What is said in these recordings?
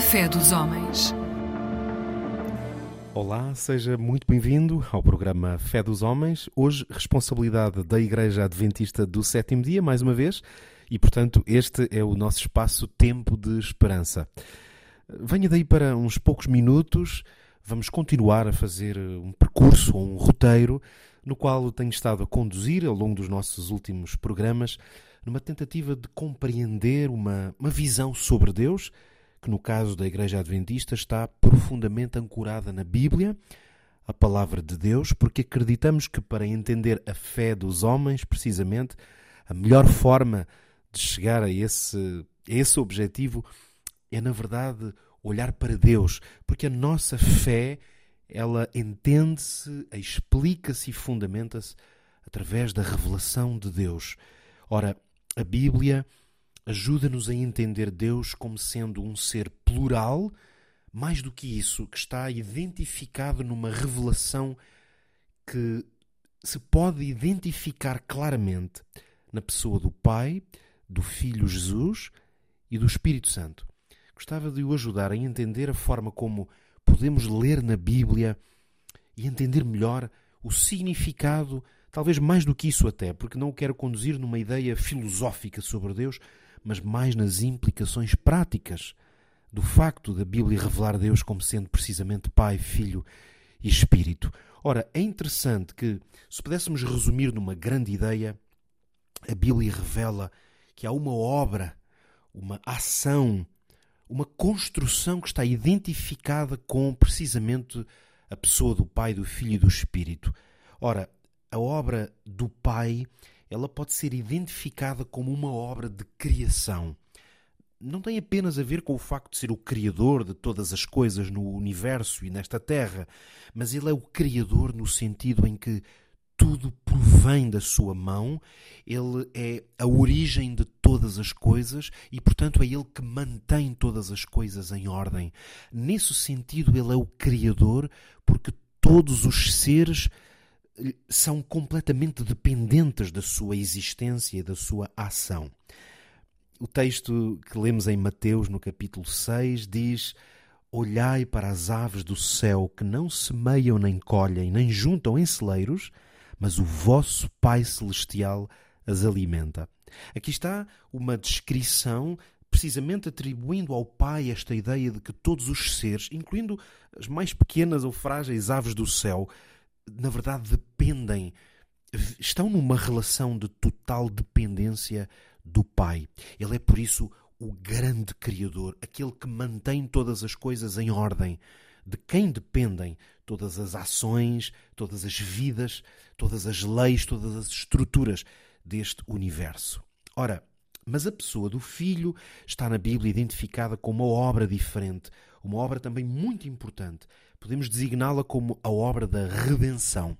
Fé dos homens. Olá, seja muito bem-vindo ao programa Fé dos Homens. Hoje, responsabilidade da Igreja Adventista do Sétimo Dia, mais uma vez, e portanto, este é o nosso espaço Tempo de Esperança. Venha daí para uns poucos minutos, vamos continuar a fazer um percurso ou um roteiro no qual tenho estado a conduzir ao longo dos nossos últimos programas, numa tentativa de compreender uma, uma visão sobre Deus que no caso da Igreja Adventista está profundamente ancorada na Bíblia, a palavra de Deus, porque acreditamos que para entender a fé dos homens, precisamente, a melhor forma de chegar a esse, a esse objetivo é, na verdade, olhar para Deus, porque a nossa fé, ela entende-se, explica-se e fundamenta-se através da revelação de Deus. Ora, a Bíblia ajuda-nos a entender Deus como sendo um ser plural, mais do que isso, que está identificado numa revelação que se pode identificar claramente na pessoa do Pai, do Filho Jesus e do Espírito Santo. Gostava de o ajudar a entender a forma como podemos ler na Bíblia e entender melhor o significado, talvez mais do que isso até, porque não o quero conduzir numa ideia filosófica sobre Deus, mas mais nas implicações práticas do facto da Bíblia revelar Deus como sendo precisamente Pai, Filho e Espírito. Ora, é interessante que, se pudéssemos resumir numa grande ideia, a Bíblia revela que há uma obra, uma ação, uma construção que está identificada com precisamente a pessoa do Pai, do Filho e do Espírito. Ora, a obra do Pai ela pode ser identificada como uma obra de criação. Não tem apenas a ver com o facto de ser o criador de todas as coisas no universo e nesta terra, mas ele é o criador no sentido em que tudo provém da sua mão, ele é a origem de todas as coisas e, portanto, é ele que mantém todas as coisas em ordem. Nesse sentido, ele é o criador, porque todos os seres são completamente dependentes da sua existência e da sua ação. O texto que lemos em Mateus, no capítulo 6, diz: Olhai para as aves do céu que não semeiam, nem colhem, nem juntam em celeiros, mas o vosso Pai Celestial as alimenta. Aqui está uma descrição precisamente atribuindo ao Pai esta ideia de que todos os seres, incluindo as mais pequenas ou frágeis aves do céu, na verdade, dependem, estão numa relação de total dependência do Pai. Ele é, por isso, o grande Criador, aquele que mantém todas as coisas em ordem, de quem dependem todas as ações, todas as vidas, todas as leis, todas as estruturas deste universo. Ora, mas a pessoa do Filho está na Bíblia identificada como uma obra diferente, uma obra também muito importante, podemos designá-la como a obra da redenção.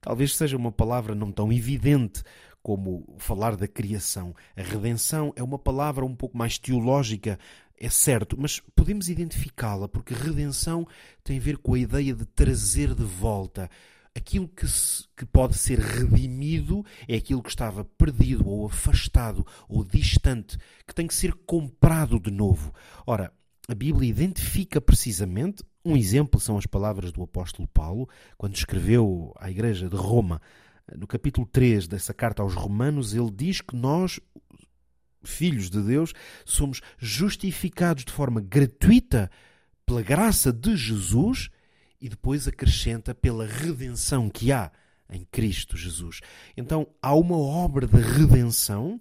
Talvez seja uma palavra não tão evidente como falar da criação. A redenção é uma palavra um pouco mais teológica, é certo, mas podemos identificá-la porque redenção tem a ver com a ideia de trazer de volta. Aquilo que, se, que pode ser redimido é aquilo que estava perdido ou afastado ou distante, que tem que ser comprado de novo. Ora, a Bíblia identifica precisamente um exemplo são as palavras do apóstolo Paulo, quando escreveu à igreja de Roma, no capítulo 3 dessa carta aos Romanos, ele diz que nós, filhos de Deus, somos justificados de forma gratuita pela graça de Jesus e depois acrescenta pela redenção que há em Cristo Jesus. Então há uma obra de redenção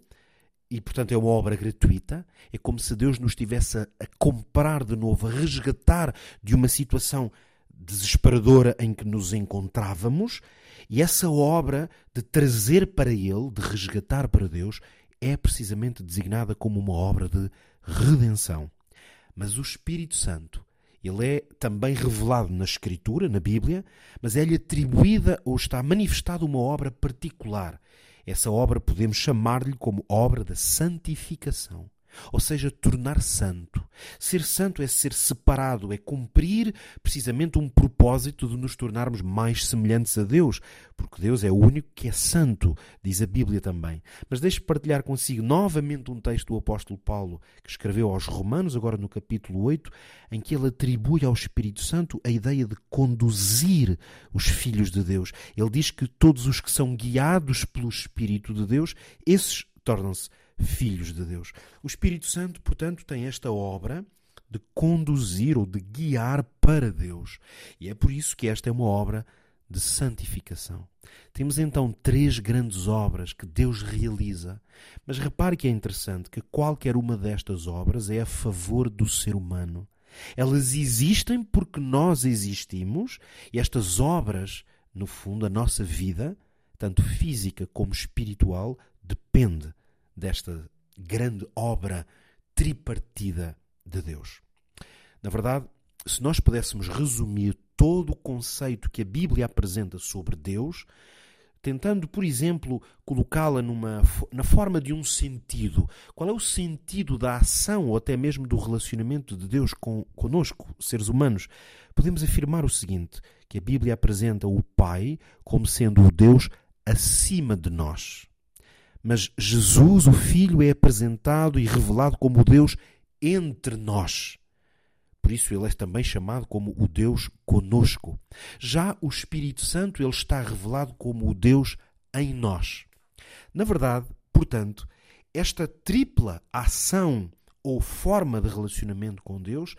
e portanto é uma obra gratuita. É como se Deus nos estivesse a, a comprar de novo, a resgatar de uma situação desesperadora em que nos encontrávamos. E essa obra de trazer para Ele, de resgatar para Deus, é precisamente designada como uma obra de redenção. Mas o Espírito Santo, ele é também revelado na Escritura, na Bíblia, mas é-lhe atribuída ou está manifestada uma obra particular essa obra podemos chamar-lhe como obra da santificação. Ou seja, tornar santo. Ser santo é ser separado, é cumprir precisamente um propósito de nos tornarmos mais semelhantes a Deus, porque Deus é o único que é santo, diz a Bíblia também. Mas deixe partilhar consigo novamente um texto do apóstolo Paulo, que escreveu aos Romanos, agora no capítulo 8, em que ele atribui ao Espírito Santo a ideia de conduzir os filhos de Deus. Ele diz que todos os que são guiados pelo Espírito de Deus, esses tornam-se filhos de Deus. O Espírito Santo, portanto, tem esta obra de conduzir ou de guiar para Deus. E é por isso que esta é uma obra de santificação. Temos então três grandes obras que Deus realiza, mas repare que é interessante que qualquer uma destas obras é a favor do ser humano. Elas existem porque nós existimos e estas obras, no fundo, a nossa vida, tanto física como espiritual, depende desta grande obra tripartida de Deus. Na verdade, se nós pudéssemos resumir todo o conceito que a Bíblia apresenta sobre Deus, tentando, por exemplo, colocá-la numa na forma de um sentido. Qual é o sentido da ação ou até mesmo do relacionamento de Deus com conosco, seres humanos? Podemos afirmar o seguinte, que a Bíblia apresenta o Pai como sendo o Deus acima de nós. Mas Jesus, o Filho, é apresentado e revelado como o Deus entre nós. Por isso ele é também chamado como o Deus conosco. Já o Espírito Santo, ele está revelado como o Deus em nós. Na verdade, portanto, esta tripla ação ou forma de relacionamento com Deus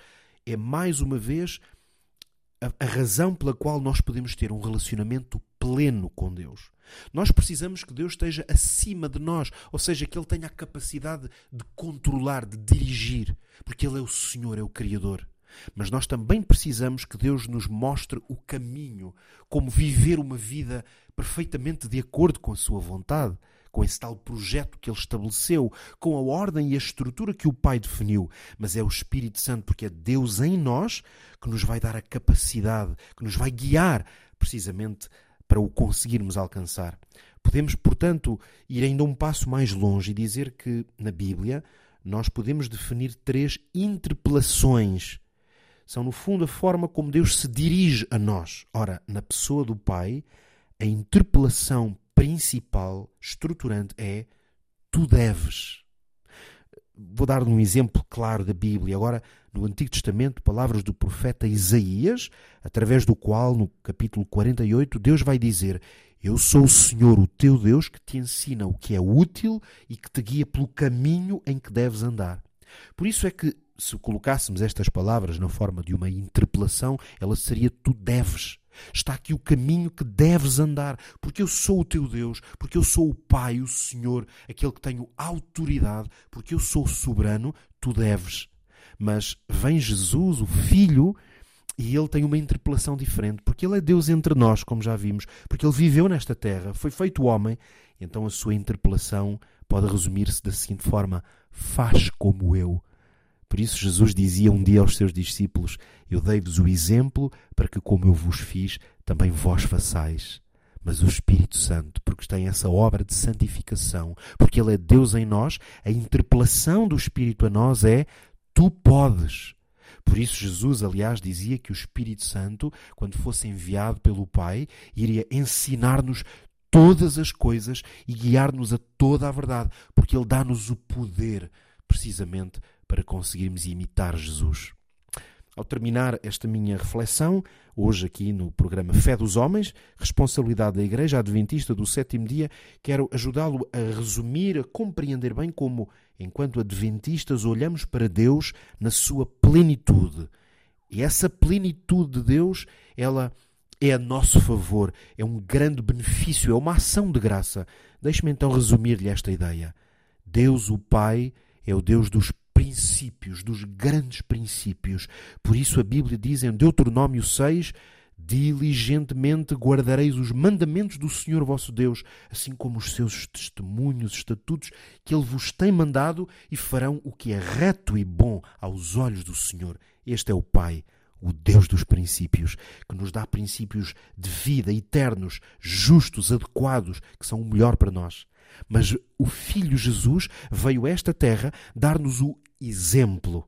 é mais uma vez a razão pela qual nós podemos ter um relacionamento pleno com Deus. Nós precisamos que Deus esteja acima de nós, ou seja, que Ele tenha a capacidade de controlar, de dirigir, porque Ele é o Senhor, é o Criador. Mas nós também precisamos que Deus nos mostre o caminho, como viver uma vida perfeitamente de acordo com a Sua vontade, com esse tal projeto que Ele estabeleceu, com a ordem e a estrutura que o Pai definiu. Mas é o Espírito Santo, porque é Deus em nós que nos vai dar a capacidade, que nos vai guiar precisamente para o conseguirmos alcançar. Podemos, portanto, ir ainda um passo mais longe e dizer que, na Bíblia, nós podemos definir três interpelações. São, no fundo, a forma como Deus se dirige a nós. Ora, na pessoa do Pai, a interpelação principal, estruturante, é: tu deves. Vou dar um exemplo claro da Bíblia. Agora, no Antigo Testamento palavras do profeta Isaías, através do qual, no capítulo 48, Deus vai dizer: Eu sou o Senhor, o teu Deus, que te ensina o que é útil e que te guia pelo caminho em que deves andar. Por isso é que, se colocássemos estas palavras na forma de uma interpelação, ela seria: Tu deves. Está aqui o caminho que deves andar, porque eu sou o teu Deus, porque eu sou o Pai, o Senhor, aquele que tenho autoridade, porque eu sou soberano, tu deves. Mas vem Jesus, o Filho, e ele tem uma interpelação diferente, porque ele é Deus entre nós, como já vimos, porque ele viveu nesta terra, foi feito homem, então a sua interpelação pode resumir-se da seguinte forma: faz como eu. Por isso, Jesus dizia um dia aos seus discípulos: Eu dei-vos o exemplo para que, como eu vos fiz, também vós façais. Mas o Espírito Santo, porque tem essa obra de santificação, porque Ele é Deus em nós, a interpelação do Espírito a nós é: Tu podes. Por isso, Jesus, aliás, dizia que o Espírito Santo, quando fosse enviado pelo Pai, iria ensinar-nos todas as coisas e guiar-nos a toda a verdade, porque Ele dá-nos o poder, precisamente, para conseguirmos imitar Jesus. Ao terminar esta minha reflexão, hoje aqui no programa Fé dos Homens, responsabilidade da Igreja Adventista do sétimo dia, quero ajudá-lo a resumir, a compreender bem como, enquanto adventistas, olhamos para Deus na sua plenitude. E essa plenitude de Deus, ela é a nosso favor, é um grande benefício, é uma ação de graça. Deixe-me então resumir-lhe esta ideia. Deus, o Pai, é o Deus dos princípios, dos grandes princípios. Por isso a Bíblia diz em Deuteronômio 6: Diligentemente guardareis os mandamentos do Senhor vosso Deus, assim como os seus testemunhos, estatutos que Ele vos tem mandado, e farão o que é reto e bom aos olhos do Senhor. Este é o Pai, o Deus dos princípios, que nos dá princípios de vida eternos, justos, adequados, que são o melhor para nós. Mas o Filho Jesus veio a esta terra dar-nos o exemplo.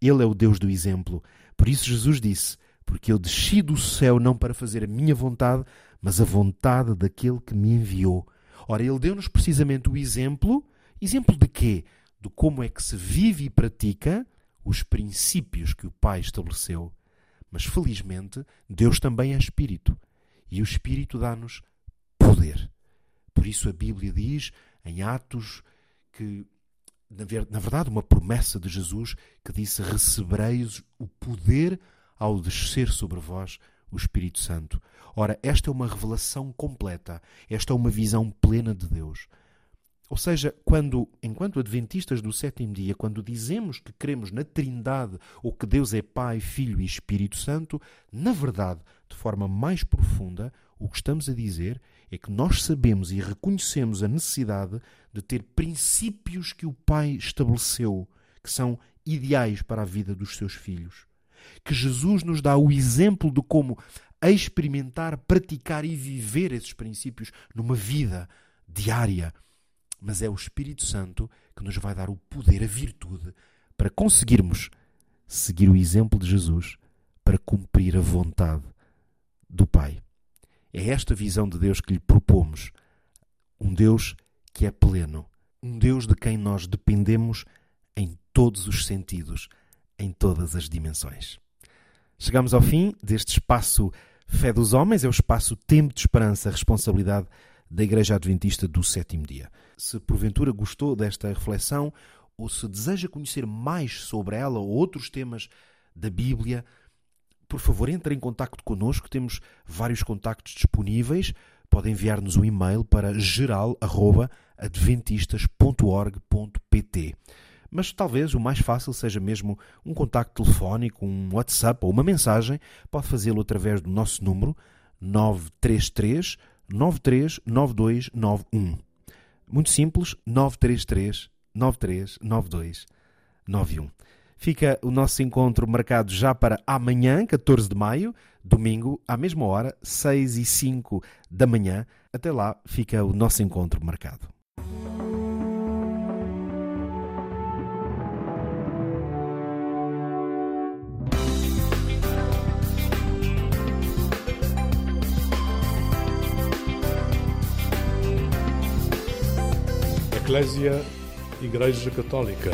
Ele é o Deus do exemplo. Por isso Jesus disse: Porque eu desci do céu não para fazer a minha vontade, mas a vontade daquele que me enviou. Ora, ele deu-nos precisamente o exemplo. Exemplo de quê? De como é que se vive e pratica os princípios que o Pai estabeleceu. Mas felizmente, Deus também é Espírito. E o Espírito dá-nos poder. Por isso a Bíblia diz em Atos que, na verdade, uma promessa de Jesus que disse: Recebereis o poder ao descer sobre vós o Espírito Santo. Ora, esta é uma revelação completa, esta é uma visão plena de Deus. Ou seja, quando, enquanto adventistas do sétimo dia, quando dizemos que cremos na Trindade ou que Deus é Pai, Filho e Espírito Santo, na verdade, de forma mais profunda, o que estamos a dizer é que nós sabemos e reconhecemos a necessidade de ter princípios que o Pai estabeleceu, que são ideais para a vida dos seus filhos. Que Jesus nos dá o exemplo de como experimentar, praticar e viver esses princípios numa vida diária mas é o Espírito Santo que nos vai dar o poder, a virtude, para conseguirmos seguir o exemplo de Jesus, para cumprir a vontade do Pai. É esta visão de Deus que lhe propomos. Um Deus que é pleno, um Deus de quem nós dependemos em todos os sentidos, em todas as dimensões. Chegamos ao fim deste espaço Fé dos Homens, é o espaço Tempo de Esperança, responsabilidade da Igreja Adventista do Sétimo Dia. Se porventura gostou desta reflexão ou se deseja conhecer mais sobre ela ou outros temas da Bíblia, por favor, entre em contato connosco. Temos vários contactos disponíveis. Pode enviar-nos um e-mail para geral.adventistas.org.pt. Mas talvez o mais fácil seja mesmo um contacto telefónico, um WhatsApp ou uma mensagem. Pode fazê-lo através do nosso número 933 939291. Muito simples, 933 939291. 91. Fica o nosso encontro marcado já para amanhã, 14 de maio, domingo, à mesma hora, 6 e 5 da manhã. Até lá fica o nosso encontro marcado. Eclésia Igreja Católica.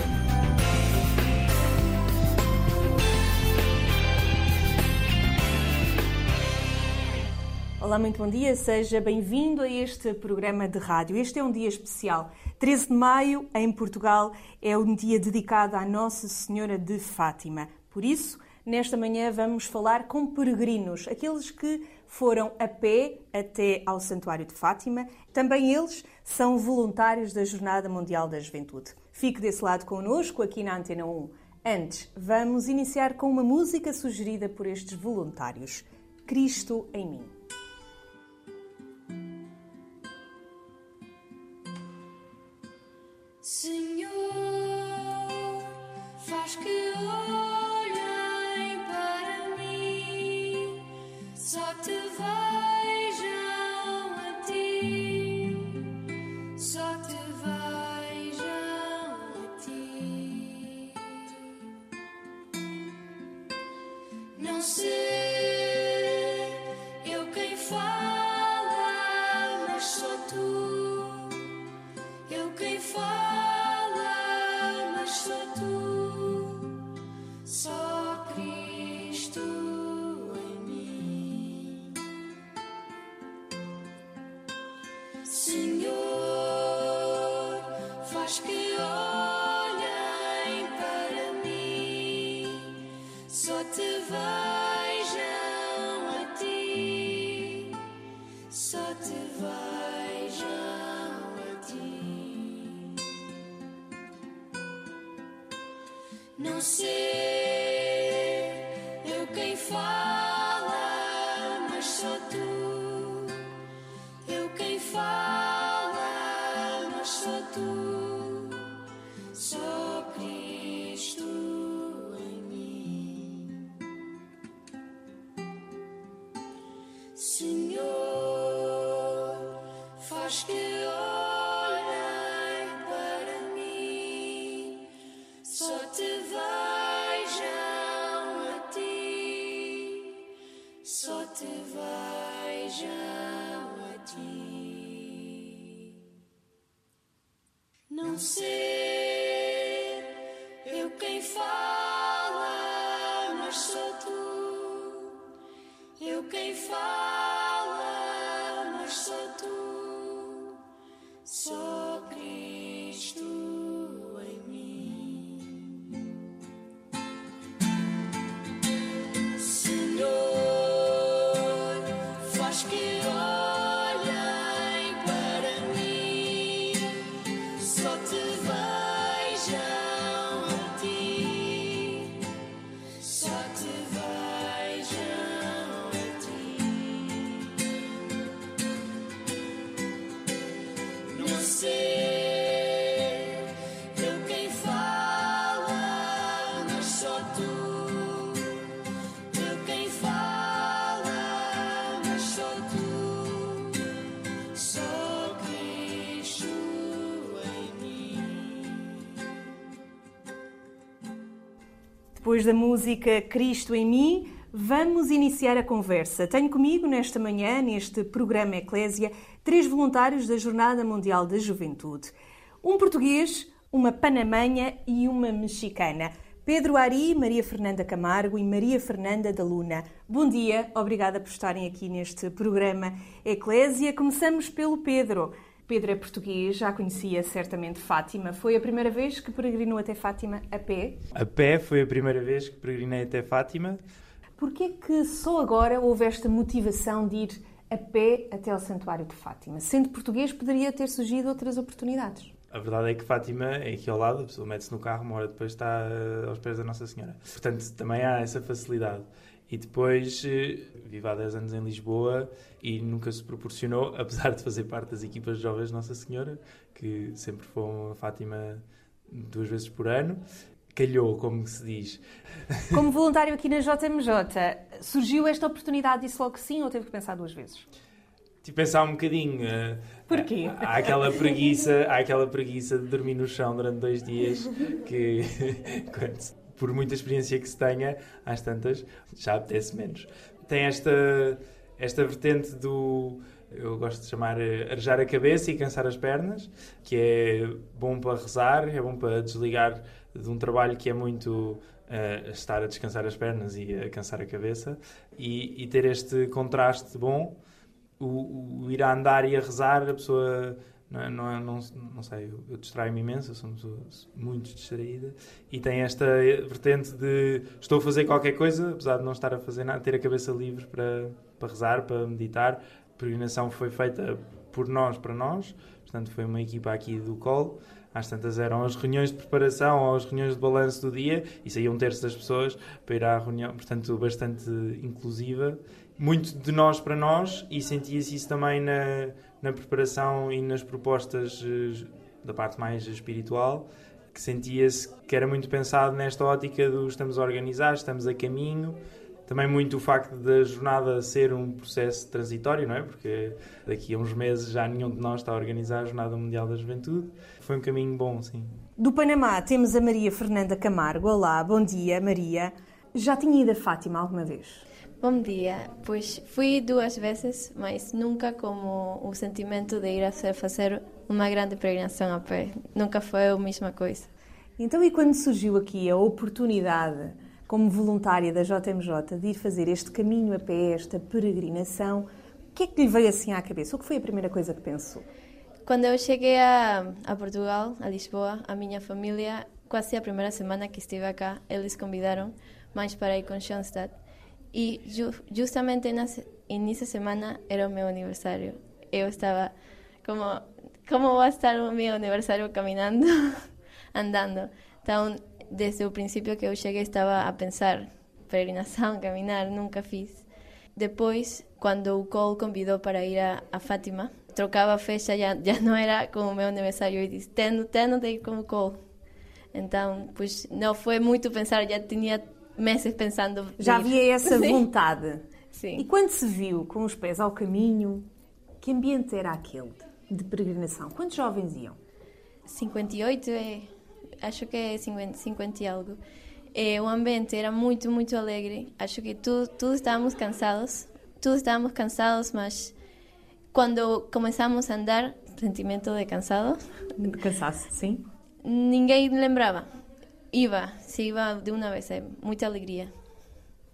Olá, muito bom dia, seja bem-vindo a este programa de rádio. Este é um dia especial. 13 de maio, em Portugal, é um dia dedicado à Nossa Senhora de Fátima. Por isso, nesta manhã vamos falar com peregrinos, aqueles que foram a pé até ao Santuário de Fátima. Também eles são voluntários da Jornada Mundial da Juventude. Fique desse lado connosco aqui na Antena 1. Antes, vamos iniciar com uma música sugerida por estes voluntários: Cristo em mim. Senhor, faz que olhem só te vejam a ti, só te vejam a ti. Não sei faz Depois da música Cristo em mim, vamos iniciar a conversa. Tenho comigo nesta manhã, neste programa Eclésia, três voluntários da Jornada Mundial da Juventude. Um português, uma panamenha e uma mexicana. Pedro Ari, Maria Fernanda Camargo e Maria Fernanda da Luna. Bom dia, obrigada por estarem aqui neste programa Eclésia. Começamos pelo Pedro. Pedro é português, já conhecia certamente Fátima. Foi a primeira vez que peregrinou até Fátima a pé. A pé foi a primeira vez que peregrinei até Fátima. Porquê que só agora houve esta motivação de ir a pé até ao Santuário de Fátima? Sendo português, poderia ter surgido outras oportunidades. A verdade é que Fátima é aqui ao lado, a pessoa mete-se no carro, uma hora depois está eh, aos pés da Nossa Senhora. Portanto, também há essa facilidade. E depois, eh, vivo há 10 anos em Lisboa e nunca se proporcionou, apesar de fazer parte das equipas de jovens de Nossa Senhora, que sempre foram a Fátima duas vezes por ano. Calhou, como se diz. Como voluntário aqui na JMJ, surgiu esta oportunidade, disse logo que sim ou teve que pensar duas vezes? Tive de pensar um bocadinho. eh, Porquê? Há aquela preguiça, há aquela preguiça de dormir no chão durante dois dias que, quando- por muita experiência que se tenha, às tantas, já apetece menos. Tem esta, esta vertente do, eu gosto de chamar eh, arejar a cabeça e cansar as pernas, que é bom para rezar, é bom para desligar de um trabalho que é muito eh, estar a descansar as pernas e a cansar a cabeça, e, e ter este contraste bom o, o ir a andar e a rezar, a pessoa não, é- não, é- não, não sei, eu, eu distraio-me imenso, eu sou muito distraída e tem esta vertente de estou a fazer qualquer coisa, apesar de não estar a fazer nada, ter a cabeça livre para, para rezar, para meditar. A peregrinação foi feita por nós, para nós, portanto foi uma equipa aqui do COL. Às tantas eram as reuniões de preparação ou as reuniões de balanço do dia e saía um terço das pessoas para ir à reunião, portanto bastante inclusiva muito de nós para nós e sentia-se isso também na, na preparação e nas propostas eh, da parte mais espiritual, que sentia-se que era muito pensado nesta ótica do estamos a organizar, estamos a caminho. Também muito o facto da jornada ser um processo transitório, não é? Porque daqui a uns meses já nenhum de nós está a organizar a Jornada Mundial da Juventude. Foi um caminho bom, sim. Do Panamá temos a Maria Fernanda Camargo. Olá, bom dia, Maria. Já tinha ido a Fátima alguma vez? Bom dia, pois fui duas vezes, mas nunca como o sentimento de ir a ser- fazer uma grande peregrinação a pé. Nunca foi a mesma coisa. Então, e quando surgiu aqui a oportunidade, como voluntária da JMJ, de ir fazer este caminho a pé, esta peregrinação, o que é que lhe veio assim à cabeça? O que foi a primeira coisa que pensou? Quando eu cheguei a, a Portugal, a Lisboa, a minha família, quase a primeira semana que estive cá, eles convidaram mais para ir com Schoenstatt. E ju justamente nessa, semana era o meu aniversário. Eu estava como, como vai estar o meu aniversário caminhando, andando. Então, desde o princípio que eu cheguei, estava a pensar peregrinação, caminhar, nunca fiz. Depois, quando o Cole convidou para ir a, a Fátima, trocava a fecha, já, já não era com o meu aniversário, e disse, tenho, tenho de ir com o Cole. Então, pois, não foi muito pensar, já tinha meses pensando. Já ir. havia essa Sim. vontade. Sim. E quando se viu com os pés ao caminho, que ambiente era aquele? de peregrinação. Quantos jovens iam? 58, é, acho que é 50, 50 e algo. É, o ambiente era muito, muito alegre. Acho que tu, todos estávamos cansados. Todos estávamos cansados, mas quando começamos a andar, sentimento de cansado, cansaço, sim. ninguém lembrava. Iba, se iba de uma vez, é muita alegria.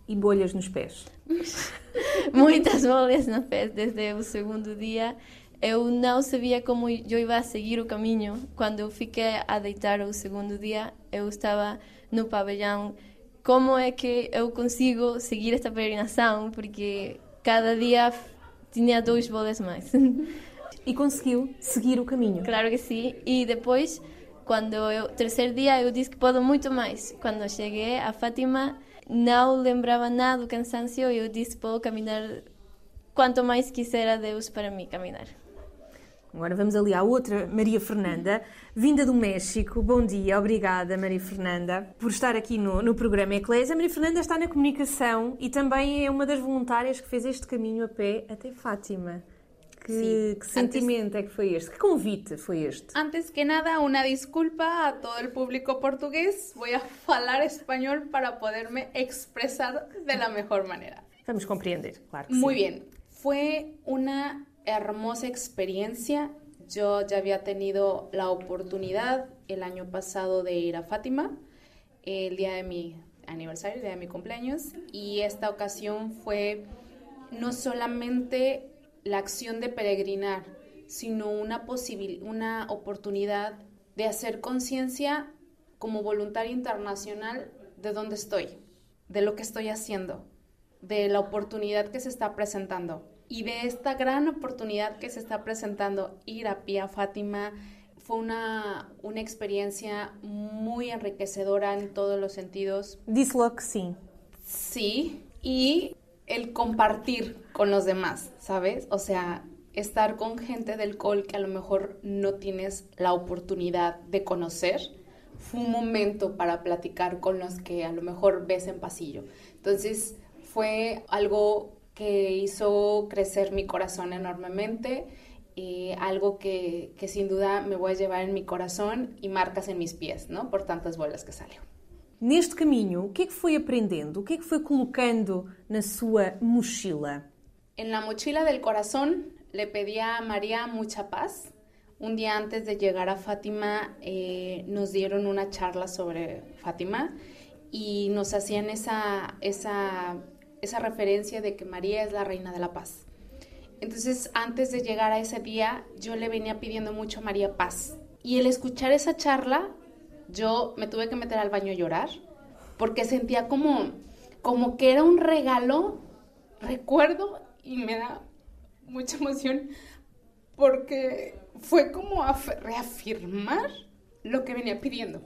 E bolhas nos pés. Muitas bolas nos pés desde o segundo dia. Eu não sabia como eu ia seguir o caminho. Quando eu fiquei a deitar o segundo dia, eu estava no pavilhão. Como é que eu consigo seguir esta peregrinação? Porque cada dia tinha dois bolas mais. E conseguiu seguir o caminho. claro que sim. E depois, quando eu terceiro dia, eu disse que posso muito mais. Quando cheguei a Fátima, não lembrava nada do cansaço. Eu disse que posso caminhar quanto mais quisera Deus para mim caminhar. Agora vamos ali à outra, Maria Fernanda, vinda do México. Bom dia, obrigada, Maria Fernanda, por estar aqui no, no programa Eclésia. A Maria Fernanda está na comunicação e também é uma das voluntárias que fez este caminho a pé até Fátima. Que, que sentimento é que foi este? Que convite foi este? Antes que nada, una disculpa a todo el público portugués. Voy a hablar español para poderme expresar de la mejor manera. Vamos compreender, claro que Muy sim. bien. Fue una hermosa experiencia. Yo ya había tenido la oportunidad el año pasado de ir a Fátima, el día de mi aniversario, el día de mi cumpleaños, y esta ocasión fue no solamente la acción de peregrinar, sino una una oportunidad de hacer conciencia como voluntaria internacional de dónde estoy, de lo que estoy haciendo, de la oportunidad que se está presentando y de esta gran oportunidad que se está presentando ir a Pía Fátima fue una, una experiencia muy enriquecedora en todos los sentidos. Que sim. Sí, y el compartir con los demás, ¿sabes? O sea, estar con gente del col que a lo mejor no tienes la oportunidad de conocer, fue un momento para platicar con los que a lo mejor ves en pasillo. Entonces, fue algo que hizo crecer mi corazón enormemente, y algo que, que sin duda me voy a llevar en mi corazón y marcas en mis pies, ¿no? Por tantas bolas que salió. Neste caminho, o que é que foi aprendendo? O que é que foi colocando na sua mochila? En la mochila del corazón le pedía a María mucha paz. Un día antes de llegar a Fátima eh, nos dieron una charla sobre Fátima y nos hacían esa, esa, esa referencia de que María es la reina de la paz. Entonces antes de llegar a ese día yo le venía pidiendo mucho a María paz. Y el escuchar esa charla yo me tuve que meter al baño a llorar porque sentía como, como que era un regalo, recuerdo, y me da mucha emoción porque fue como af- reafirmar lo que venía pidiendo.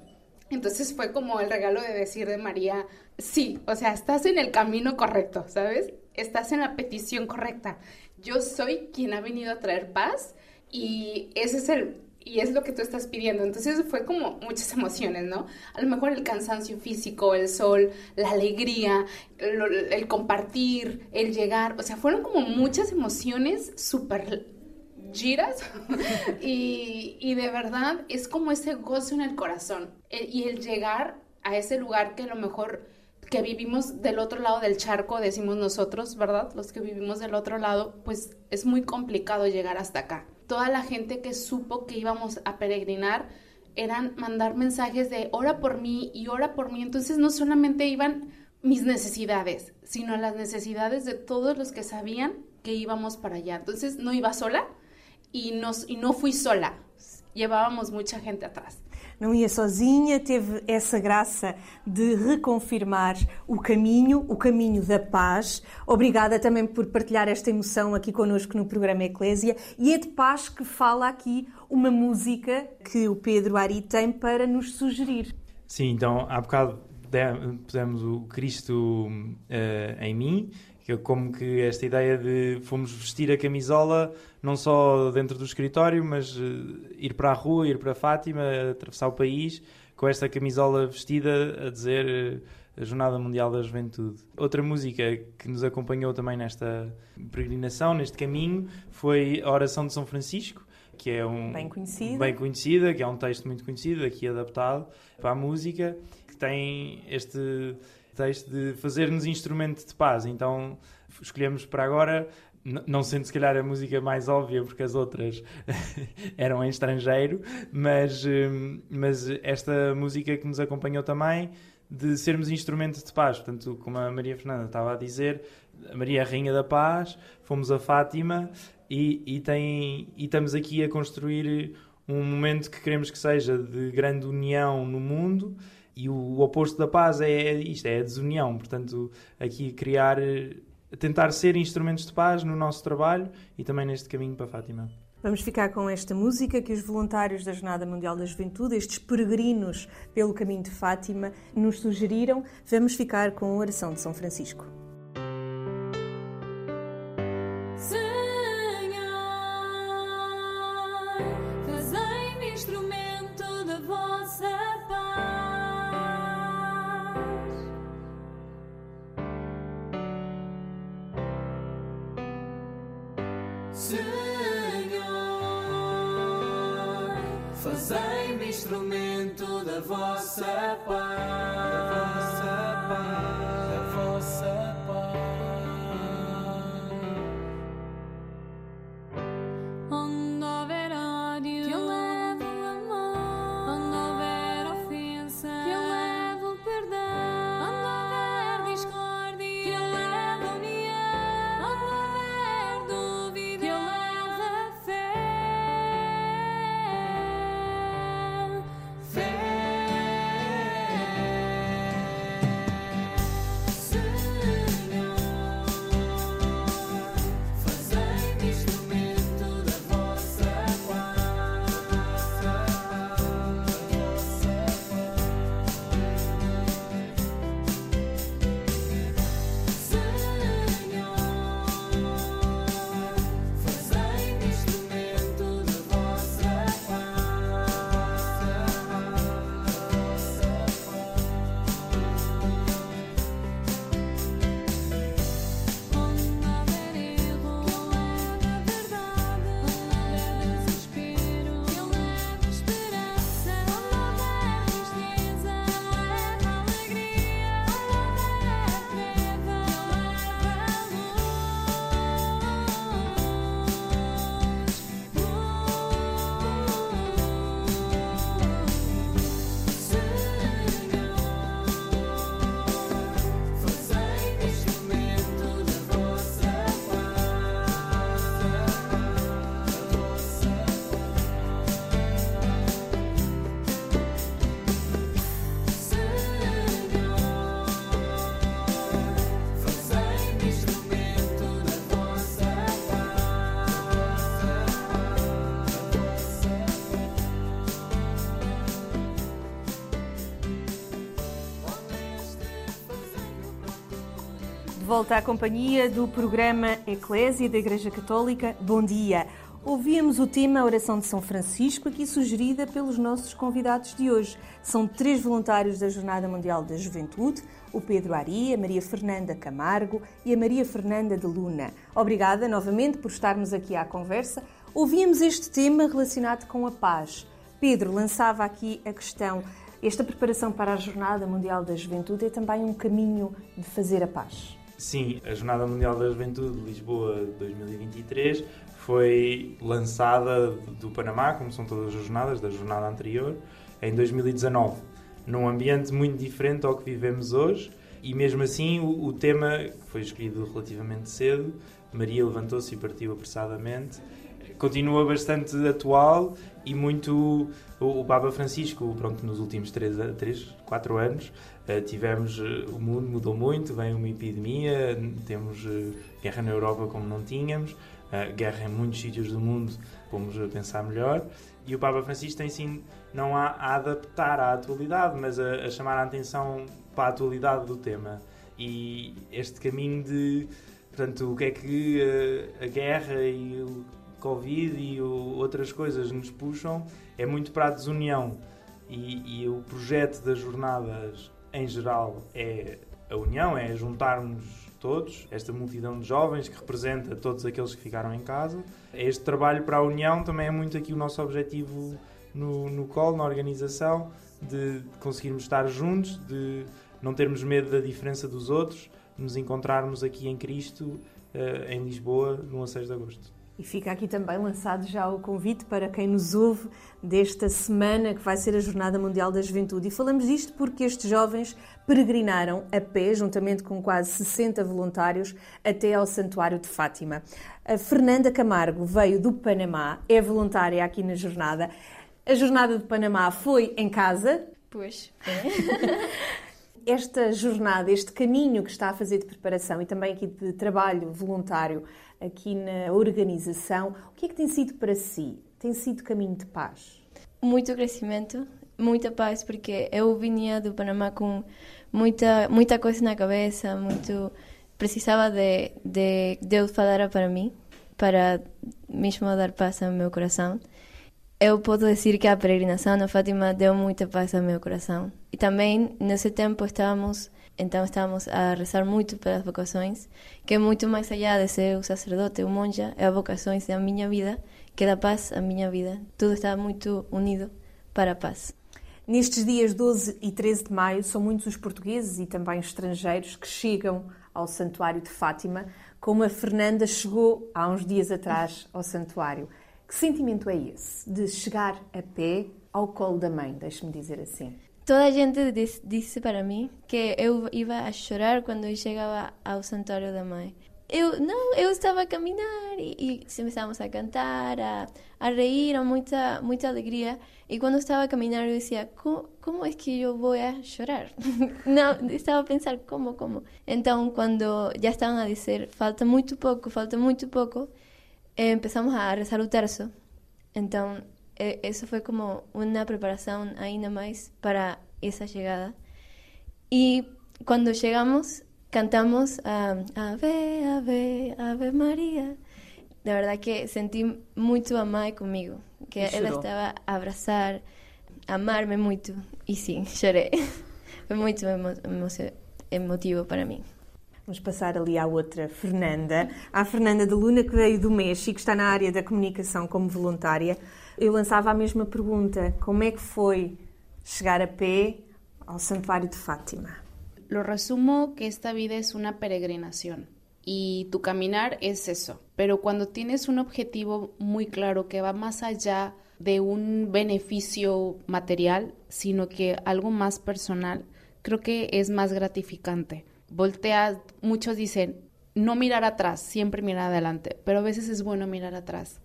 Entonces fue como el regalo de decir de María, sí, o sea, estás en el camino correcto, ¿sabes? Estás en la petición correcta. Yo soy quien ha venido a traer paz y ese es el y es lo que tú estás pidiendo. Entonces fue como muchas emociones, ¿no? A lo mejor el cansancio físico, el sol, la alegría, el, el compartir, el llegar, o sea, fueron como muchas emociones súper giras y, y de verdad es como ese gozo en el corazón El- y el llegar a ese lugar que a lo mejor que vivimos del otro lado del charco, decimos nosotros, ¿verdad? Los que vivimos del otro lado, pues es muy complicado llegar hasta acá. Toda la gente que supo que íbamos a peregrinar eran mandar mensajes de ora por mí y ora por mí. Entonces no solamente iban mis necesidades, sino las necesidades de todos los que sabían que íbamos para allá. Entonces no iba sola nos, y no fui sola. Llevábamos mucha gente atrás. Não ia sozinha, teve essa graça de reconfirmar o caminho, o caminho da paz. Obrigada também por partilhar esta emoção aqui connosco no programa Eclésia. E é de paz que fala aqui uma música que o Pedro Ari tem para nos sugerir. Sim, então há bocado pusemos o Cristo eh, em mim, que como que esta ideia de fomos vestir a camisola não só dentro do escritório, mas eh, ir para a rua, ir para Fátima, atravessar o país com esta camisola vestida a dizer eh, a Jornada Mundial da Juventude. Outra música que nos acompanhou também nesta peregrinação, neste caminho, foi a Oração de São Francisco, que é um Bem conhecida. bem conhecida, que é um texto muito conhecido, aqui adaptado para a música, que tem este texto de fazer-nos instrumento de paz. Então escolhemos para agora, não sendo se calhar a música mais óbvia, porque as outras eram em estrangeiro, mas, hum, mas esta música que nos acompanhou também, de sermos instrumento de paz. Portanto, como a Maria Fernanda estava a dizer, a Maria é a Rainha da Paz, fomos a Fátima e, e, tem, e estamos aqui a construir um momento que queremos que seja de grande união no mundo e o oposto da paz é isto, é a desunião. Portanto, aqui criar, tentar ser instrumentos de paz no nosso trabalho e também neste caminho para Fátima. Vamos ficar com esta música que os voluntários da Jornada Mundial da Juventude, estes peregrinos pelo caminho de Fátima, nos sugeriram. Vamos ficar com a oração de São Francisco. De volta à companhia do programa Eclésia da Igreja Católica. Bom dia! Ouvíamos o tema Oração de São Francisco, aqui sugerida pelos nossos convidados de hoje. São três voluntários da Jornada Mundial da Juventude, o Pedro Ari, a Maria Fernanda Camargo e a Maria Fernanda de Luna. Obrigada novamente por estarmos aqui à conversa. Ouvíamos este tema relacionado com a paz. Pedro lançava aqui a questão: esta preparação para a Jornada Mundial da Juventude é também um caminho de fazer a paz. Sim, a Jornada Mundial da Juventude de Lisboa 2023 foi lançada do Panamá, como são todas as jornadas, da jornada anterior, em 2019, num ambiente muito diferente ao que vivemos hoje. E mesmo assim, o, o tema que foi escolhido relativamente cedo, Maria levantou-se e partiu apressadamente, continua bastante atual e muito. O, Papa Francisco, pronto, nos últimos 3, 3 4 anos, eh, tivemos. eh, o mundo mudou muito, vem uma epidemia, temos eh, guerra na Europa como não tínhamos, guerra em muitos sítios do mundo, fomos a pensar melhor. E o Papa Francisco tem sim, não a, a adaptar à atualidade, mas a, a chamar a atenção para a atualidade do tema. E este caminho de. Portanto, o que é que eh, a guerra e o Covid e o- outras coisas nos puxam é muito para a desunião. E, e o projeto das jornadas, em geral, é a união, é juntarmos todos, esta multidão de jovens que representa todos aqueles que ficaram em casa. Este trabalho para a União também é muito aqui o nosso objetivo no, no COL, na organização, de conseguirmos estar juntos, de não termos medo da diferença dos outros, nos encontrarmos aqui em Cristo, uh, em Lisboa, no 6 de agosto. E fica aqui também lançado já o convite para quem nos ouve desta semana que vai ser a Jornada Mundial da Juventude. E falamos disto porque estes jovens peregrinaram a pé, juntamente com quase 60 voluntários, até ao Santuário de Fátima. A Fernanda Camargo veio do Panamá, é voluntária aqui na jornada. A jornada de Panamá foi em casa. Pois. Esta jornada, este caminho que está a fazer de preparação e também aqui de trabalho voluntário aqui na organização, o que é que tem sido para si? Tem sido caminho de paz? Muito crescimento, muita paz, porque eu vinha do Panamá com muita muita coisa na cabeça, muito precisava de, de Deus falar para mim, para mesmo dar paz ao meu coração. Eu posso dizer que a peregrinação na Fátima deu muita paz ao meu coração. E também, nesse tempo, estávamos, então estávamos a rezar muito pelas vocações, que é muito mais allá de ser um sacerdote, um monja, é a vocações da minha vida, que dá paz à minha vida. Tudo está muito unido para a paz. Nestes dias 12 e 13 de maio, são muitos os portugueses e também estrangeiros que chegam ao Santuário de Fátima, como a Fernanda chegou há uns dias atrás ao Santuário. Que sentimento é esse de chegar a pé ao colo da mãe, deixe-me dizer assim? Toda a gente disse para mim que eu ia a chorar quando eu chegava ao santuário da mãe. Eu não, eu estava a caminhar e, e a cantar, a, a rir, a muita muita alegria. E quando estava a caminhar eu dizia, como, como é que eu vou a chorar? não, estava a pensar como, como. Então quando já estavam a dizer, falta muito pouco, falta muito pouco, empezamos a rezar o terço. Então, eso fue como una preparación ainda más para esa llegada. Y cuando llegamos, cantamos a Ave, Ave, Ave María. De verdad que sentí mucho amar conmigo, que él estaba a abrazar, amarme mucho. Y sí, lloré. Fue muy emotivo para mí. Vamos passar ali à outra Fernanda, à Fernanda de Luna, que veio do México, está na área da comunicação como voluntária. Eu lançava a mesma pergunta: como é que foi chegar a pé ao Santuário de Fátima? Lo resumo que esta vida es una peregrinación y tu caminar es eso. Pero cuando tienes un objetivo muy claro que va más allá de un beneficio material, sino que algo más personal, creo que es más gratificante voltea, muchos dicen, no mirar atrás, siempre mirar adelante, pero a veces es bueno mirar atrás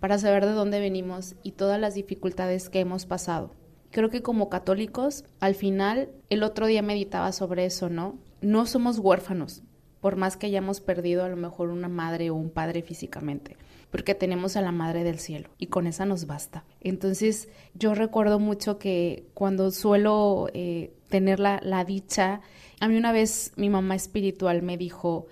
para saber de dónde venimos y todas las dificultades que hemos pasado. Creo que como católicos, al final, el otro día meditaba sobre eso, ¿no? No somos huérfanos, por más que hayamos perdido a lo mejor una madre o un padre físicamente, porque tenemos a la Madre del Cielo y con esa nos basta. Entonces yo recuerdo mucho que cuando suelo eh, tener la, la dicha a mí una vez mi mamá espiritual me dijo,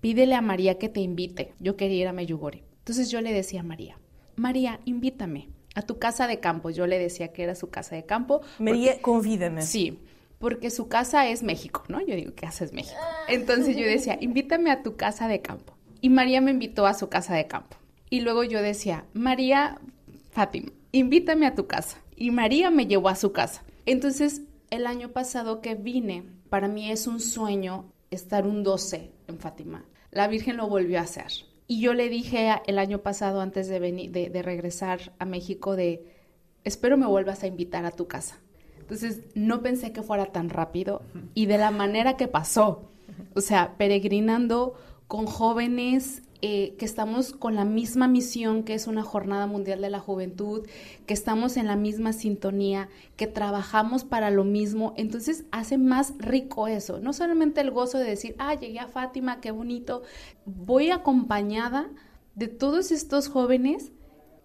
pídele a María que te invite. Yo quería ir a Meyugori. Entonces yo le decía a María, María, invítame a tu casa de campo. Yo le decía que era su casa de campo. María, convídame. Sí, porque su casa es México, ¿no? Yo digo, casa es México? Entonces yo decía, invítame a tu casa de campo. Y María me invitó a su casa de campo. Y luego yo decía, María Fátima, invítame a tu casa. Y María me llevó a su casa. Entonces, el año pasado que vine para mí es un sueño estar un 12 en Fátima. La Virgen lo volvió a hacer. Y yo le dije el año pasado, antes de, venir, de, regresar a México, de, espero me vuelvas a invitar a tu casa. Entonces, no pensé que fuera tan rápido y de la manera que pasó. O sea, peregrinando con jóvenes eh, que estamos con la misma misión, que es una jornada mundial de la juventud, que estamos en la misma sintonía, que trabajamos para lo mismo, entonces hace más rico eso. No solamente el gozo de decir, ah, llegué a Fátima, qué bonito, voy acompañada de todos estos jóvenes,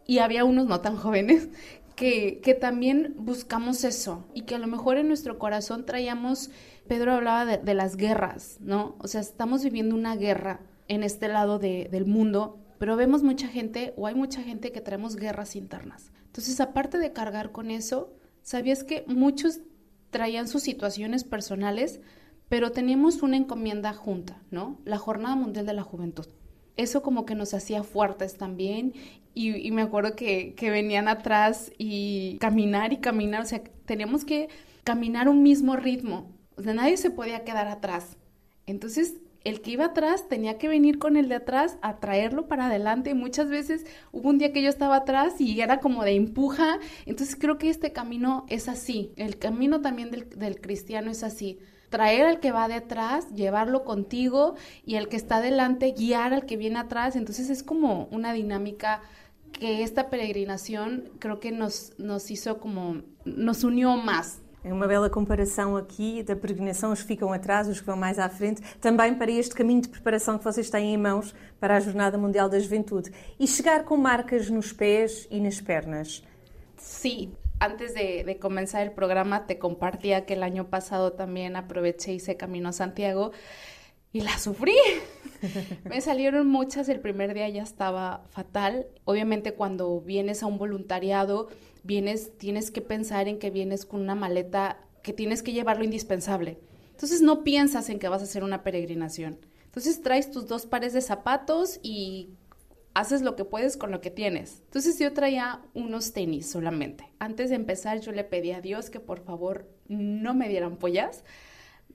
y había unos no tan jóvenes, que, que, también buscamos eso y que a lo mejor en nuestro corazón traíamos, Pedro hablaba de, de, las guerras, ¿no? O sea, estamos viviendo una guerra en este lado del mundo, pero vemos mucha gente o hay mucha gente que traemos guerras internas. Entonces, aparte de cargar con eso, ¿sabías que muchos traían sus situaciones personales, pero teníamos una encomienda junta, ¿no? La Jornada Mundial de la Juventud. Eso como que nos hacía fuertes también y, y me acuerdo que, que venían atrás y caminar y caminar, o sea, teníamos que caminar un mismo ritmo, o sea, nadie se podía quedar atrás. Entonces, el que iba atrás tenía que venir con el de atrás a traerlo para adelante. Muchas veces hubo un día que yo estaba atrás y era como de empuja. Entonces creo que este camino es así. El camino también del, del cristiano es así. Traer al que va detrás, llevarlo contigo y el que está adelante, guiar al que viene atrás. Entonces es como una dinámica que esta peregrinación creo que nos, nos hizo como, nos unió más. É uma bela comparação aqui da peregrinação, os que ficam atrás, os que vão mais à frente, também para este caminho de preparação que vocês têm em mãos para a Jornada Mundial da Juventude. E chegar com marcas nos pés e nas pernas. Sí, antes de, de, comenzar el programa te compartía que el año pasado también aproveché y hice Camino a Santiago y la sufrí. Me salieron muchas, el primer día ya estaba fatal. Obviamente cuando vienes a un voluntariado, vienes, tienes que pensar en que vienes con una maleta que tienes que llevar lo indispensable. Entonces no piensas en que vas a hacer una peregrinación. Entonces traes tus dos pares de zapatos y haces lo que puedes con lo que tienes. Entonces yo traía unos tenis solamente. Antes de empezar yo le pedí a Dios que por favor no me dieran pollas.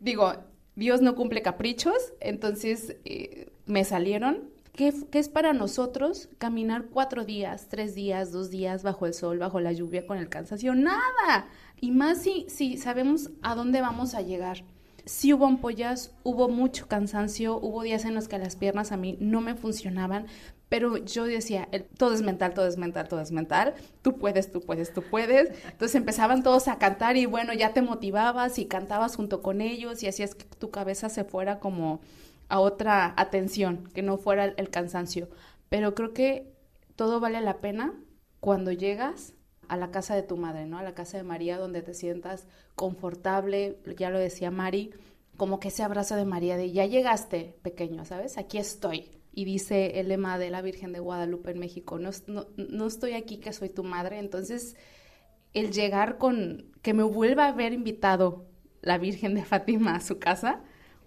Digo, Dios no cumple caprichos, entonces eh, me salieron. ¿Qué, ¿Qué, es para nosotros caminar cuatro días, tres días, dos días bajo el sol, bajo la lluvia, con el cansancio? Nada. Y más si, si sabemos a dónde vamos a llegar. Sí hubo ampollas, hubo mucho cansancio, hubo días en los que las piernas a mí no me funcionaban, pero yo decía, todo es mental, todo es mental, todo es mental, tú puedes, tú puedes, tú puedes. Entonces empezaban todos a cantar y bueno, ya te motivabas y cantabas junto con ellos y hacías que tu cabeza se fuera como a otra atención, que no fuera el, el cansancio. Pero creo que todo vale la pena cuando llegas a la casa de tu madre, ¿no? A la casa de María, donde te sientas confortable, ya lo decía Mari, como que ese abrazo de María de ya llegaste, pequeño, ¿sabes? Aquí estoy y dice el lema de la Virgen de Guadalupe en México, no, no, no, estoy aquí que soy tu madre, entonces el llegar con que me vuelva a haber invitado la Virgen de Fátima a su casa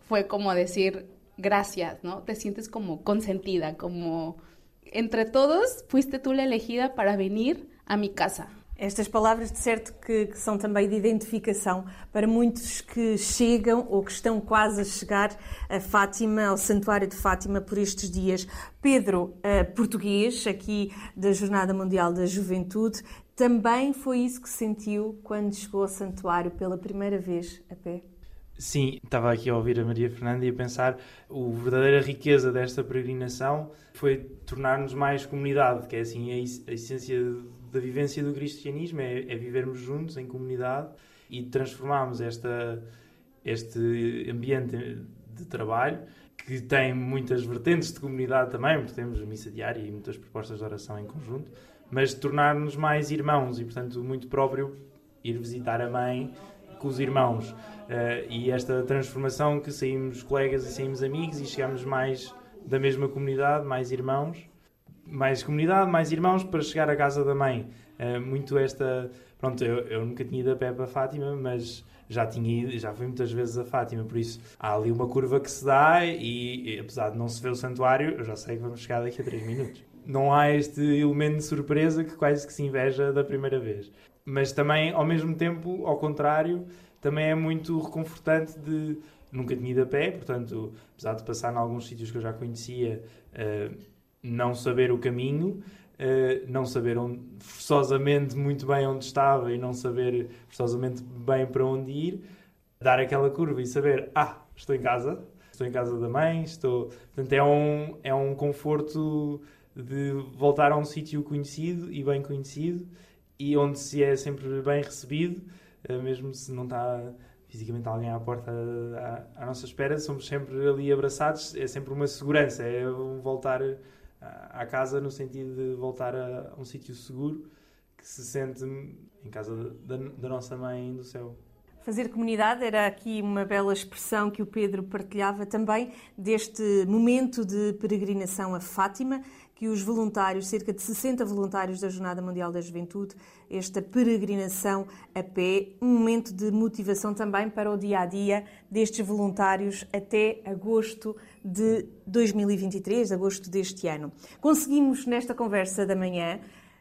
fue como decir gracias, ¿no? Te sientes como consentida, como entre todos fuiste tú la elegida para venir a mi casa. Estas palavras, de certo, que, que, são também de identificação para muitos que chegam ou que estão quase a chegar a Fátima, ao Santuário de Fátima, por estes dias. Pedro, uh, português, aqui da Jornada Mundial da Juventude, também foi isso que sentiu quando chegou ao Santuário pela primeira vez a pé? Sim, estava aqui a ouvir a Maria Fernanda e a pensar a verdadeira riqueza desta peregrinação foi tornar-nos mais comunidade, que é assim a essência da vivência do cristianismo, é, é, vivermos juntos em comunidade e transformarmos esta, este ambiente de trabalho que tem muitas vertentes de comunidade também, porque temos missa diária e muitas propostas de oração em conjunto, mas tornar-nos mais irmãos e, portanto, muito próprio ir visitar a mãe com os irmãos. Uh, e esta transformação que saímos colegas e saímos amigos e chegamos mais da mesma comunidade, mais irmãos, mais comunidade, mais irmãos para chegar à casa da mãe. Uh, muito esta. Pronto, eu, eu nunca tinha ido a pé para Fátima, mas já tinha ido, já fui muitas vezes a Fátima, por isso há ali uma curva que se dá e, e apesar de não se ver o santuário, eu já sei que vamos chegar daqui a 3 minutos. Não há este elemento de surpresa que quase que se inveja da primeira vez. Mas também, ao mesmo tempo, ao contrário, também é muito reconfortante de nunca tinha ido a pé, portanto, apesar de passar em alguns sítios que eu já conhecia, uh, não saber o caminho, uh, não saber onde, forçosamente muito bem onde estava e não saber forçosamente bem para onde ir, dar aquela curva e saber, ah, estou em casa, estou em casa da mãe, estou... Portanto, é um, é um conforto de voltar a um sítio conhecido e bem conhecido e onde se é sempre bem recebido, uh, mesmo se não está fisicamente alguém à porta à, à, nossa espera, somos sempre ali abraçados, é sempre uma segurança, é um voltar à casa no sentido de voltar a, um sítio seguro que se sente em casa da, da, nossa mãe do céu. Fazer comunidade era aqui uma bela expressão que o Pedro partilhava também deste momento de peregrinação a Fátima, que os voluntários, cerca de 60 voluntários da Jornada Mundial da Juventude, esta peregrinação a pé, um momento de motivação também para o dia a dia destes voluntários até agosto de 2023, agosto deste ano. Conseguimos nesta conversa da manhã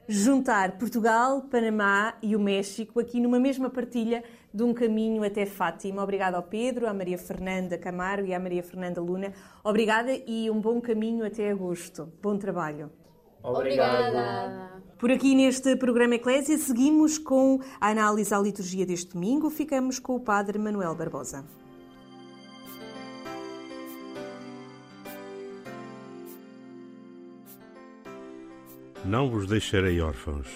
juntar Portugal, Panamá e o México aqui numa mesma partilha de um caminho até Fátima. Obrigada ao Pedro, à Maria Fernanda Camaro e à Maria Fernanda Luna. Obrigada e um bom caminho até agosto. Bom trabalho. Obrigada. Por aqui neste programa Eclésia seguimos com a análise à liturgia deste domingo. Ficamos com o Padre Manuel Barbosa. Não vos deixarei órfãos.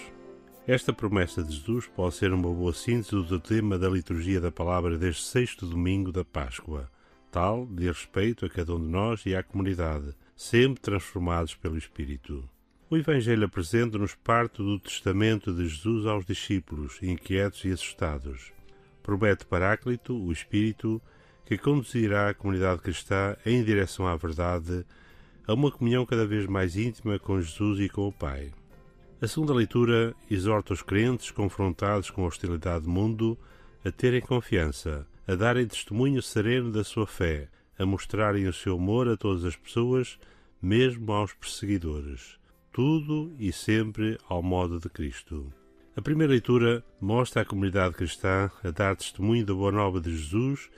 Esta promessa de Jesus pode ser uma boa síntese do tema da liturgia da palavra deste sexto domingo da Páscoa, tal de respeito a cada um de nós e à comunidade, sempre transformados pelo Espírito. O Evangelho apresenta-nos parte do testamento de Jesus aos discípulos, inquietos e assustados. Promete Paráclito, o Espírito, que conduzirá a comunidade cristã em direção à verdade, a uma comunhão cada vez mais íntima com Jesus e com o Pai. A segunda leitura exorta os crentes confrontados com a hostilidade do mundo a terem confiança, a darem testemunho sereno da sua fé, a mostrarem o seu amor a todas as pessoas, mesmo aos perseguidores. Tudo e sempre ao modo de Cristo. A primeira leitura mostra a comunidade cristã a dar testemunho da boa nova de Jesus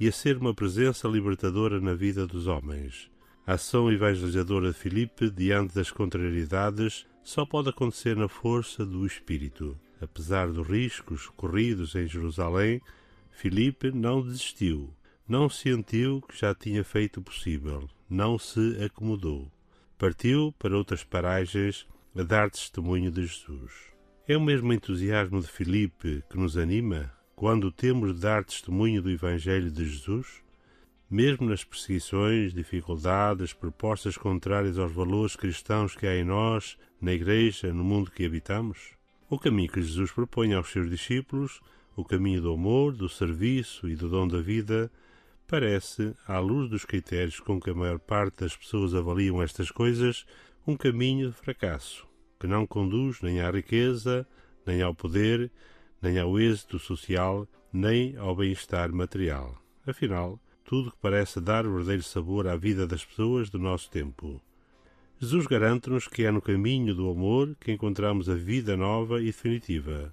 e a ser uma presença libertadora na vida dos homens. A ação evangelizadora de Filipe diante das contrariedades só pode acontecer na força do Espírito. Apesar dos riscos corridos em Jerusalém, Filipe não desistiu, não sentiu que já tinha feito o possível, não se acomodou. Partiu para outras paragens a dar testemunho de Jesus. É o mesmo entusiasmo de Filipe que nos anima quando temos de dar testemunho do Evangelho de Jesus? Mesmo nas perseguições, dificuldades, propostas contrárias aos valores cristãos que há em nós, na Igreja, no mundo que habitamos? O caminho que Jesus propõe aos seus discípulos, o caminho do amor, do serviço e do dom da vida, parece, à luz dos critérios com que a maior parte das pessoas avaliam estas coisas, um caminho de fracasso, que não conduz nem à riqueza, nem ao poder, nem ao êxito social, nem ao bem-estar material. Afinal, tudo que parece dar verdadeiro sabor à vida das pessoas do nosso tempo. Jesus garante-nos que é no caminho do amor que encontramos a vida nova e definitiva.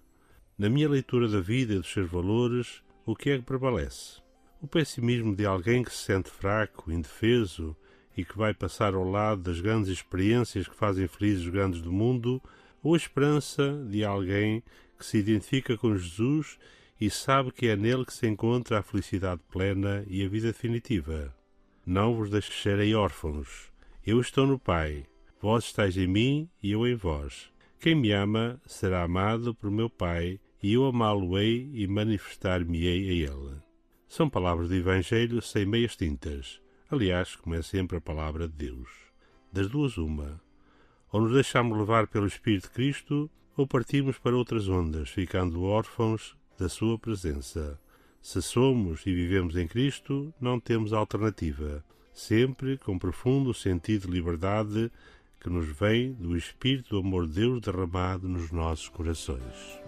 Na minha leitura da vida e dos seus valores, o que é que prevalece? O pessimismo de alguém que se sente fraco, indefeso e que vai passar ao lado das grandes experiências que fazem felizes os grandes do mundo, ou a esperança de alguém que se identifica com Jesus e sabe que é nele que se encontra a felicidade plena e a vida definitiva. Não vos deixarei órfãos. Eu estou no Pai. Vós estáis em mim e eu em vós. Quem me ama será amado por meu Pai, e eu amá-lo-ei e manifestar-me-ei a ele. São palavras do Evangelho sem meias tintas. Aliás, como é sempre a palavra de Deus. Das duas, uma. Ou nos deixamos levar pelo Espírito de Cristo, ou partimos para outras ondas, ficando órfãos da Sua presença. Se somos e vivemos em Cristo, não temos alternativa, sempre com profundo sentido de liberdade que nos vem do Espírito do amor de Deus derramado nos nossos corações.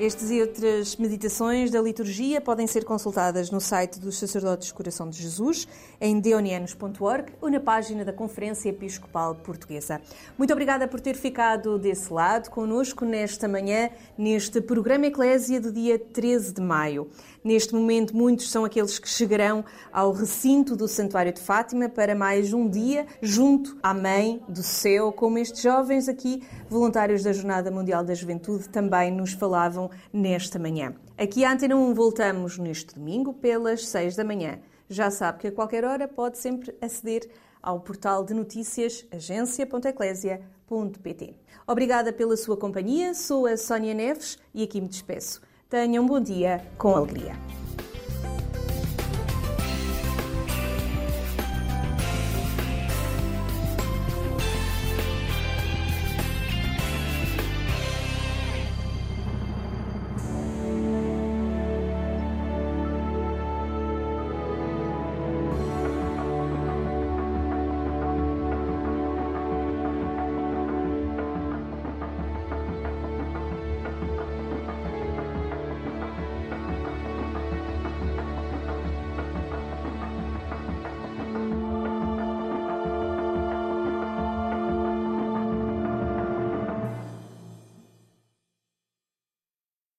Estes e outras meditações da liturgia podem ser consultadas no site dos Sacerdotes Coração de Jesus, em deonianos.org ou na página da Conferência Episcopal Portuguesa. Muito obrigada por ter ficado desse lado conosco nesta manhã, neste programa Eclésia do dia 13 de maio. Neste momento, muitos são aqueles que chegarão ao recinto do Santuário de Fátima para mais um dia junto à Mãe do Céu, como estes jovens aqui, voluntários da Jornada Mundial da Juventude, também nos falavam nesta manhã. Aqui à Antena 1 voltamos neste domingo pelas 6 da manhã. Já sabe que a qualquer hora pode sempre aceder ao portal de notícias agência.eclésia.pt. Obrigada pela sua companhia, sou a Sónia Neves e aqui me despeço. Tenha um bom dia com alegria.